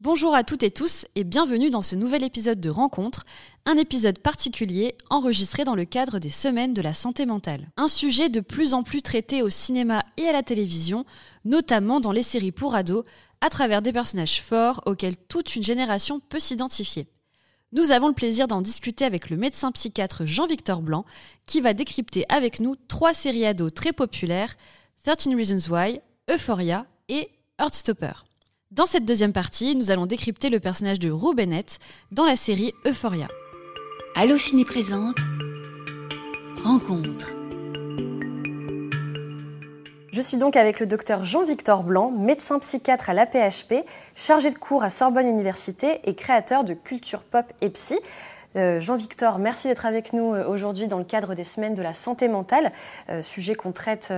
Bonjour à toutes et tous et bienvenue dans ce nouvel épisode de Rencontre, un épisode particulier enregistré dans le cadre des Semaines de la santé mentale. Un sujet de plus en plus traité au cinéma et à la télévision, notamment dans les séries pour ados, à travers des personnages forts auxquels toute une génération peut s'identifier. Nous avons le plaisir d'en discuter avec le médecin psychiatre Jean-Victor Blanc, qui va décrypter avec nous trois séries ados très populaires, 13 Reasons Why, Euphoria et Heartstopper. Dans cette deuxième partie, nous allons décrypter le personnage de Rue Bennett dans la série Euphoria. Allo Ciné présente Rencontre. Je suis donc avec le docteur Jean-Victor Blanc, médecin psychiatre à l'APHP, chargé de cours à Sorbonne Université et créateur de Culture Pop et Psy. Euh, Jean-Victor, merci d'être avec nous euh, aujourd'hui dans le cadre des semaines de la santé mentale, euh, sujet qu'on traite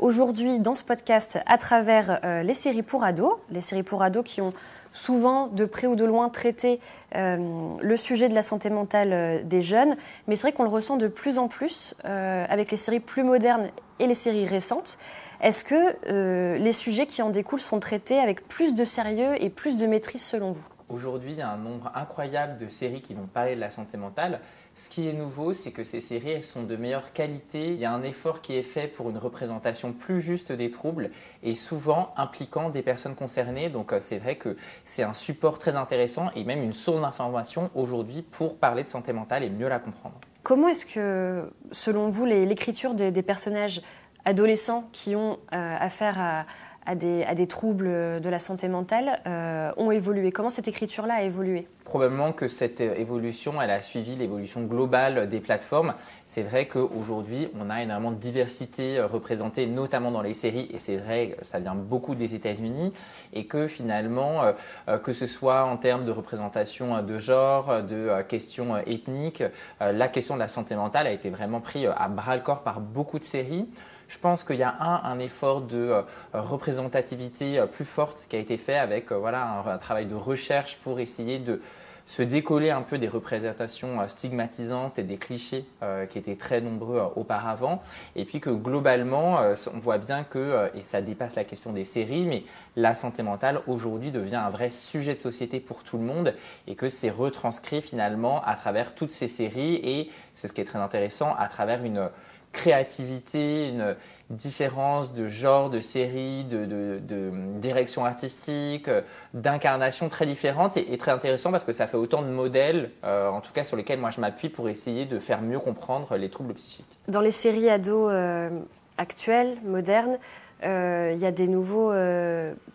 aujourd'hui dans ce podcast à travers les séries pour ados, les séries pour ados qui ont souvent de près ou de loin traité le sujet de la santé mentale des jeunes, mais c'est vrai qu'on le ressent de plus en plus avec les séries plus modernes et les séries récentes. Est-ce que les sujets qui en découlent sont traités avec plus de sérieux et plus de maîtrise selon vous? Aujourd'hui, il y a un nombre incroyable de séries qui vont parler de la santé mentale. Ce qui est nouveau, c'est que ces séries sont de meilleure qualité. Il y a un effort qui est fait pour une représentation plus juste des troubles et souvent impliquant des personnes concernées. Donc euh, c'est vrai que c'est un support très intéressant et même une source d'information aujourd'hui pour parler de santé mentale et mieux la comprendre. Comment est-ce que, selon vous, l'écriture des, personnages adolescents qui ont euh, affaire à, à des, troubles de la santé mentale euh, ont évolué Comment cette écriture-là a évolué? Probablement que cette évolution, elle a suivi l'évolution globale des plateformes. C'est vrai qu'aujourd'hui, on a énormément de diversité représentée, notamment dans les séries, et c'est vrai, ça vient beaucoup des États-Unis, et que finalement, euh, euh, que ce soit en termes de représentation de genre, de questions ethniques, la question de la santé mentale a été vraiment prise à bras le corps par beaucoup de séries. Je pense qu'il y a un, un effort de euh, représentativité euh, plus forte qui a été fait avec euh, voilà, un, travail de recherche pour essayer de se décoller un peu des représentations stigmatisantes et des clichés qui étaient très nombreux auparavant. Et puis que globalement, on voit bien que, et ça dépasse la question des séries, mais la santé mentale aujourd'hui devient un vrai sujet de société pour tout le monde et que c'est retranscrit finalement à travers toutes ces séries et c'est ce qui est très intéressant à travers une créativité, une différence de genre, de série, de, direction artistique, d'incarnation très différente et, très intéressant parce que ça fait autant de modèles, euh, en tout cas sur lesquels moi je m'appuie pour essayer de faire mieux comprendre les troubles psychiques. Dans les séries ados euh, actuelles, modernes, euh, il y a des nouveaux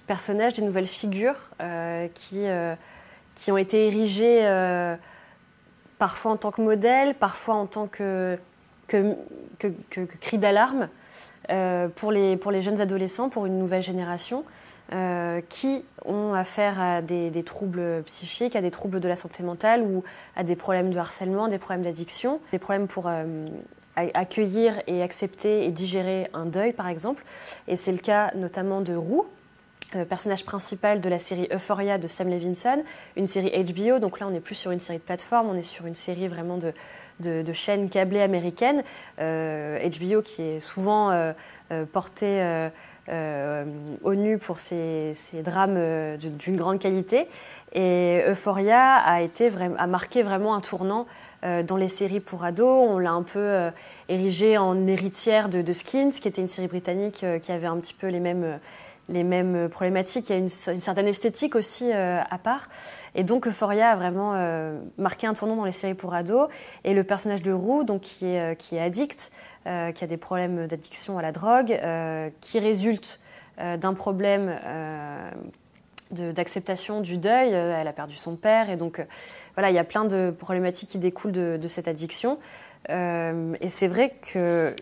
personnages, des nouvelles figures qui, qui ont été érigées parfois en tant que modèles, parfois en tant que que, cri d'alarme euh, pour, les, jeunes adolescents, pour une nouvelle génération. Euh, qui ont affaire à des, troubles psychiques, à des troubles de la santé mentale ou à des problèmes de harcèlement, des problèmes d'addiction, des problèmes pour euh, accueillir et accepter et digérer un deuil, par exemple. Et c'est le cas notamment de Roux, personnage principal de la série Euphoria de Sam Levinson, une série HBO. Donc là, on n'est plus sur une série de plateforme, on est sur une série vraiment de, de, chaînes câblées américaines, HBO euh, qui est souvent euh, euh, porté au nu pour ses, drames d'une grande qualité. Et Euphoria a, été, a marqué vraiment un tournant dans les séries pour ados. On l'a un peu érigée en héritière de, de, Skins, qui était une série britannique qui avait un petit peu les mêmes les mêmes problématiques. Il y a une, certaine esthétique aussi euh, à part. Et donc Euphoria a vraiment euh, marqué un tournant dans les séries pour ados. Et le personnage de Roux, donc, qui, est, euh, qui est addict, qui a des problèmes d'addiction à la drogue, qui résulte d'un problème d'acceptation du deuil. Elle a perdu son père. Et donc voilà, il y a plein de problématiques qui découlent de, cette addiction. et c'est vrai qu'il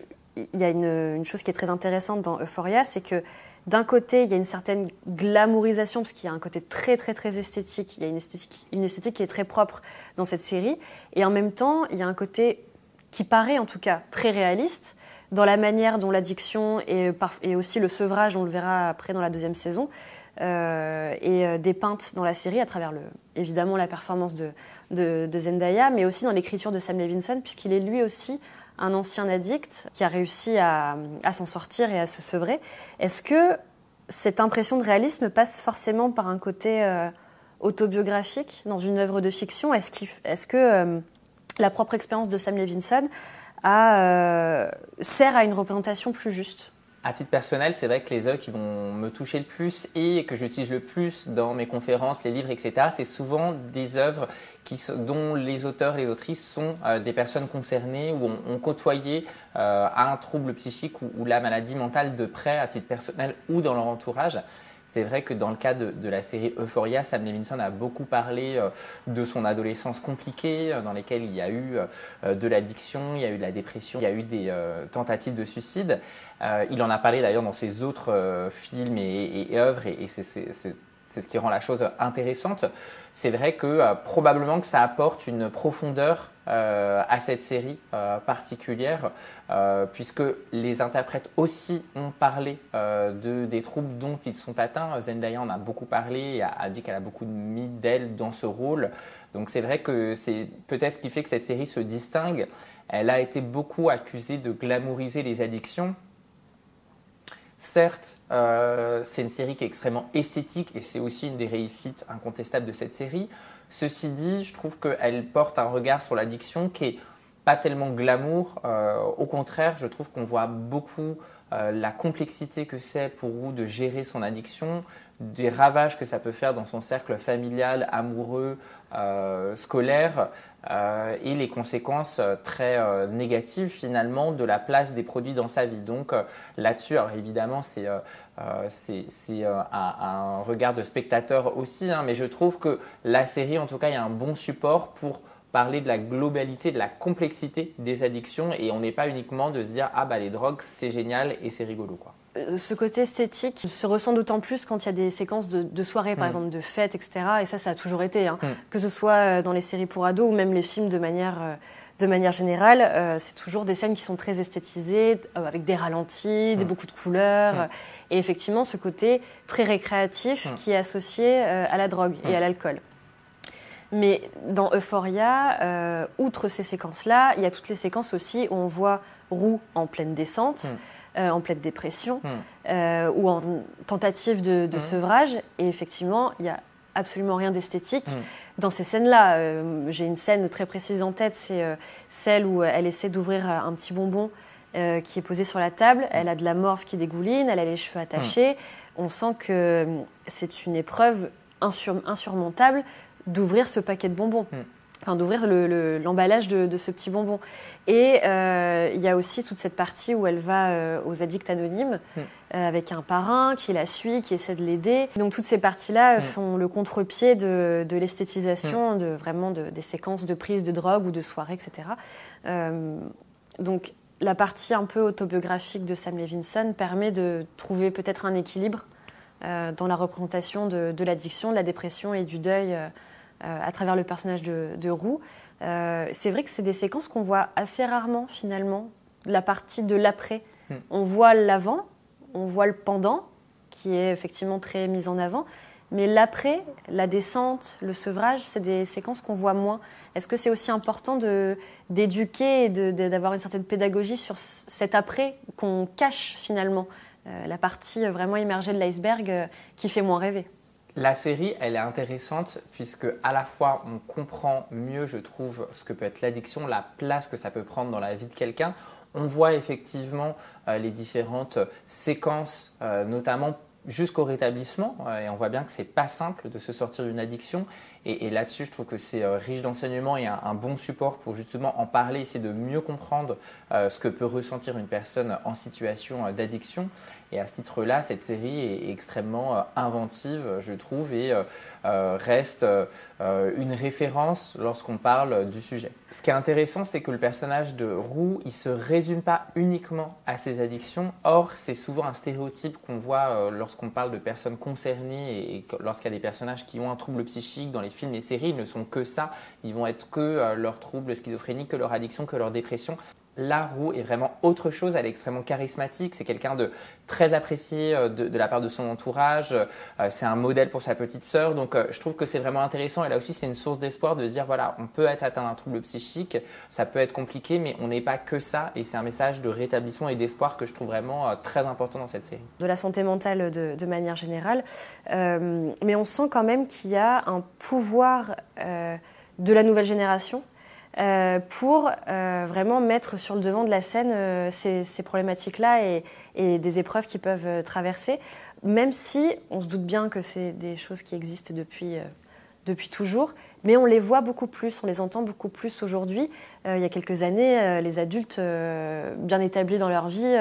y a une, chose qui est très intéressante dans Euphoria, c'est que d'un côté, il y a une certaine glamourisation, parce qu'il y a un côté très, très, très esthétique. Il y a une esthétique, qui est très propre dans cette série. Et en même temps, il y a un côté qui paraît, en tout cas, très réaliste dans la manière dont l'addiction et, aussi le sevrage, on le verra après dans la deuxième saison, euh, est euh, dépeinte dans la série à travers, le, évidemment, la performance de, de, de Zendaya, mais aussi dans l'écriture de Sam Levinson, puisqu'il est lui aussi un ancien addict qui a réussi à, s'en sortir et à se sevrer. Est-ce que cette impression de réalisme passe forcément par un côté autobiographique dans une œuvre de fiction? Est-ce que la propre expérience de Sam Levinson sert à une représentation plus juste? À titre personnel, c'est vrai que les œuvres qui vont me toucher le plus et que j'utilise le plus dans mes conférences, les livres, etc., c'est souvent des œuvres dont les auteurs et les autrices sont euh, des personnes concernées ou ont, côtoyé euh, un trouble psychique ou, la maladie mentale de près à titre personnel ou dans leur entourage. C'est vrai que dans le cas de, la série Euphoria, Sam Levinson a beaucoup parlé euh, de son adolescence compliquée, euh, dans laquelle il y a eu euh, de l'addiction, il y a eu de la dépression, il y a eu des tentatives de suicide. il en a parlé d'ailleurs dans ses autres films et, œuvres, et, c'est ce qui rend la chose intéressante. C'est vrai que probablement que ça apporte une profondeur euh, à cette série euh, particulière, euh, puisque les interprètes aussi ont parlé de, des troubles dont ils sont atteints. Zendaya en a beaucoup parlé et a, dit qu'elle a beaucoup mis d'elle dans ce rôle. Donc c'est vrai que c'est peut-être ce qui fait que cette série se distingue. Elle a été beaucoup accusée de glamouriser les addictions. Certes, c'est une série qui est extrêmement esthétique et c'est aussi une des réussites incontestables de cette série. Ceci dit, je trouve qu'elle porte un regard sur l'addiction qui est pas tellement glamour. Euh, au contraire, je trouve qu'on voit beaucoup euh, la complexité que c'est pour vous de gérer son addiction, des ravages que ça peut faire dans son cercle familial, amoureux, euh, et les conséquences très négatives finalement de la place des produits dans sa vie. Donc là-dessus, évidemment, c'est un, un, regard de spectateur aussi, hein, mais je trouve que la série, en tout cas, il y a un bon support pour parler de la globalité, de la complexité des addictions et on n'est pas uniquement de se dire ah bah les drogues c'est génial et c'est rigolo quoi. Euh, ce côté esthétique se ressent d'autant plus quand il y a des séquences de, soirées, par mm. exemple de fêtes, etc. Et ça, ça a toujours été, hein. mm. que ce soit euh, dans les séries pour ados ou même les films de manière, euh, de manière générale, c'est toujours des scènes qui sont très esthétisées, avec des ralentis, mm. beaucoup de couleurs, et effectivement ce côté très récréatif qui est associé à la drogue et à l'alcool. Mais dans Euphoria, outre ces séquences-là, il y a toutes les séquences aussi où on voit Roux en pleine descente. Euh, en pleine dépression, hmm. euh, ou en tentative de, hmm. sevrage. Et effectivement, il n'y a absolument rien d'esthétique dans ces scènes-là. J'ai une scène très précise en tête, c'est celle où elle essaie d'ouvrir un petit bonbon qui est posé sur la table. Elle a de la morve qui dégouline, elle a les cheveux attachés. On sent que c'est une épreuve insurmontable d'ouvrir ce paquet de bonbons. Hmm. Enfin, d'ouvrir l'emballage de, ce petit bonbon. Et euh, il y a aussi toute cette partie où elle va euh, aux addicts anonymes hmm. euh, avec un parrain qui la suit, qui essaie de l'aider. Donc toutes ces parties-là hmm. font le contre-pied de, l'esthétisation, de vraiment des séquences de prise de drogue ou de soirée, etc. donc la partie un peu autobiographique de Sam Levinson permet de trouver peut-être un équilibre dans la représentation de, l'addiction, de la dépression et du deuil à travers le personnage de, Roux. Euh, c'est vrai que c'est des séquences qu'on voit assez rarement finalement, la partie de l'après. Hmm. On voit l'avant, on voit le pendant, qui est effectivement très mis en avant, mais l'après, la descente, le sevrage, c'est des séquences qu'on voit moins. Est-ce que c'est aussi important d'éduquer et d'avoir une certaine pédagogie sur cet après qu'on cache finalement, euh, la partie vraiment immergée de l'iceberg qui fait moins rêver? La série, elle est intéressante puisque à la fois on comprend mieux, je trouve, ce que peut être l'addiction, la place que ça peut prendre dans la vie de quelqu'un. On voit effectivement euh, les différentes séquences, euh, notamment jusqu'au rétablissement, euh, et on voit bien que c'est pas simple de se sortir d'une addiction. Et, là-dessus, je trouve que c'est riche d'enseignements et un, bon support pour justement en parler, essayer de mieux comprendre ce que peut ressentir une personne en situation d'addiction. Et à ce titre-là, cette série est extrêmement euh, inventive, je trouve, et euh, euh, reste une référence lorsqu'on parle du sujet. Ce qui est intéressant, c'est que le personnage de Roux, il se résume pas uniquement à ses addictions. Or, c'est souvent un stéréotype qu'on voit lorsqu'on parle de personnes concernées et lorsqu'il y a des personnages qui ont un trouble psychique dans les films et séries, ne sont que ça. Ils vont être que leur trouble schizophrénique, que leur addiction, que leur dépression La Roux est vraiment autre chose. Elle est extrêmement charismatique. C'est quelqu'un de très apprécié euh, de, la part de son entourage. Euh, c'est un modèle pour sa petite sœur. Donc, euh, je trouve que c'est vraiment intéressant. Et là aussi, c'est une source d'espoir de se dire voilà, on peut être atteint d'un trouble psychique. Ça peut être compliqué, mais on n'est pas que ça. Et c'est un message de rétablissement et d'espoir que je trouve vraiment très important dans cette série. De la santé mentale de, manière générale. mais on sent quand même qu'il y a un pouvoir de la nouvelle génération euh, pour euh, vraiment mettre sur le devant de la scène euh, ces, problématiques-là et, des épreuves qu'ils peuvent traverser, même si on se doute bien que c'est des choses qui existent depuis, depuis toujours, mais on les voit beaucoup plus, on les entend beaucoup plus aujourd'hui. il y a quelques années, les adultes bien établis dans leur vie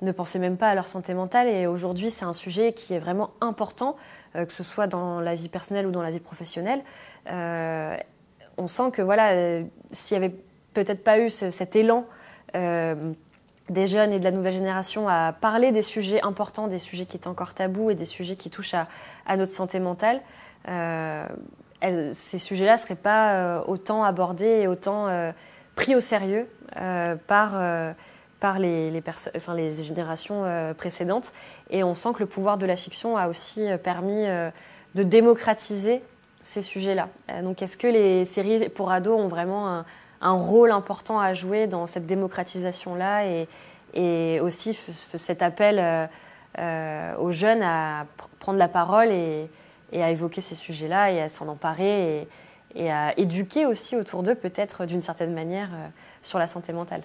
ne pensaient même pas à leur santé mentale et aujourd'hui c'est un sujet qui est vraiment important, que ce soit dans la vie personnelle ou dans la vie professionnelle on sent que voilà, euh, s'il n'y avait peut-être pas eu cet élan euh, des jeunes et de la nouvelle génération à parler des sujets importants, des sujets qui étaient encore tabous et des sujets qui touchent à, notre santé mentale, euh, ces sujets-là ne seraient pas autant abordés et autant pris au sérieux par, les générations précédentes. Et on sent que le pouvoir de la fiction a aussi permis de démocratiser ces sujets-là. Euh, donc, est-ce que les séries pour ados ont vraiment un, rôle important à jouer dans cette démocratisation-là et, aussi cet appel euh, euh, aux jeunes à prendre la parole et, à évoquer ces sujets-là et à s'en emparer et, à éduquer aussi autour d'eux, peut-être d'une certaine manière, sur la santé mentale?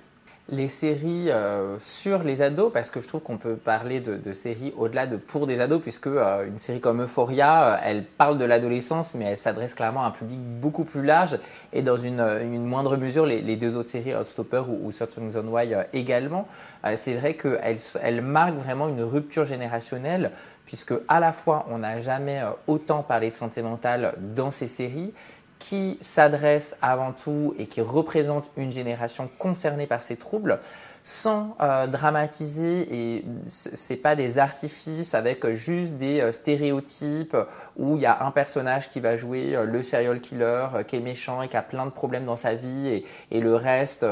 Les séries euh, sur les ados, parce que je trouve qu'on peut parler de, séries au-delà de pour des ados, puisque euh, une série comme Euphoria, euh, elle parle de l'adolescence, mais elle s'adresse clairement à un public beaucoup plus large, et dans une, moindre mesure, les, deux autres séries, Outstopper ou, ou Certain Reason Why également, c'est vrai qu'elles elle marquent vraiment une rupture générationnelle, puisque à la fois on n'a jamais autant parlé de santé mentale dans ces séries, qui s'adresse avant tout et qui représente une génération concernée par ces troubles sans euh, dramatiser et c'est pas des artifices avec juste des euh, stéréotypes où il y a un personnage qui va jouer euh, le serial killer qui est méchant et qui a plein de problèmes dans sa vie et, et le reste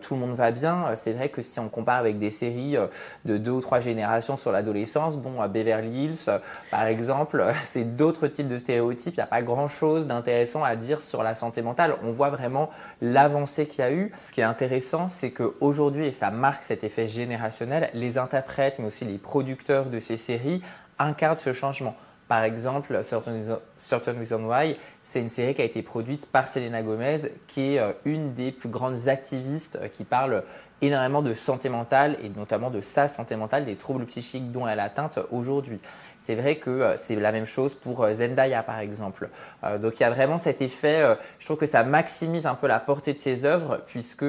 tout le monde va bien. C'est vrai que si on compare avec des séries de deux ou trois générations sur l'adolescence bon à Beverly Hills par exemple c'est d'autres types de stéréotypes. Il n'y a pas grand chose d'intéressant à dire sur la santé mentale. On voit vraiment l'avancée qu'il y a eu. Ce qui est intéressant c'est qu'aujourd'hui et ça marque cet effet générationnel, les interprètes, mais aussi les producteurs de ces séries incarnent ce changement. Par exemple, Certain Reason Why, c'est une série qui a été produite par Selena Gomez, qui est euh, une des plus grandes activistes euh, qui parle énormément de santé mentale et notamment de sa santé mentale, des troubles psychiques dont elle est atteinte aujourd'hui. C'est vrai que euh, c'est la même chose pour euh, Zendaya par exemple. Euh, donc il y a vraiment cet effet, je trouve que ça maximise un peu la portée de ses œuvres puisque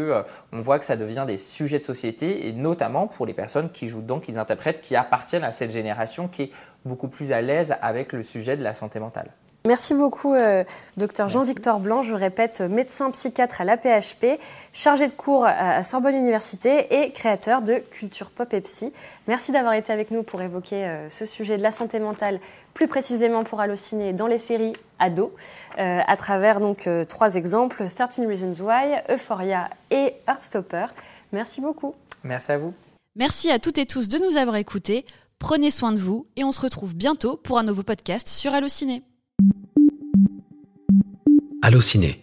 on voit que ça devient des sujets de société et notamment pour les personnes qui jouent donc, qui interprètent, qui appartiennent à cette génération qui est beaucoup plus à l'aise avec le sujet de la santé mentale. Merci beaucoup, euh, docteur Jean-Victor Blanc. Je répète, médecin psychiatre à l'APHP, chargé de cours à Sorbonne Université et créateur de Culture Pop et Psy. Merci d'avoir été avec nous pour évoquer euh, ce sujet de la santé mentale, plus précisément pour Allociné dans les séries ados, euh, à travers donc trois exemples 13 Reasons Why, Euphoria et Heartstopper. Merci beaucoup. Merci à vous. Merci à toutes et tous de nous avoir écoutés. Prenez soin de vous et on se retrouve bientôt pour un nouveau podcast sur Allociné. Allociné.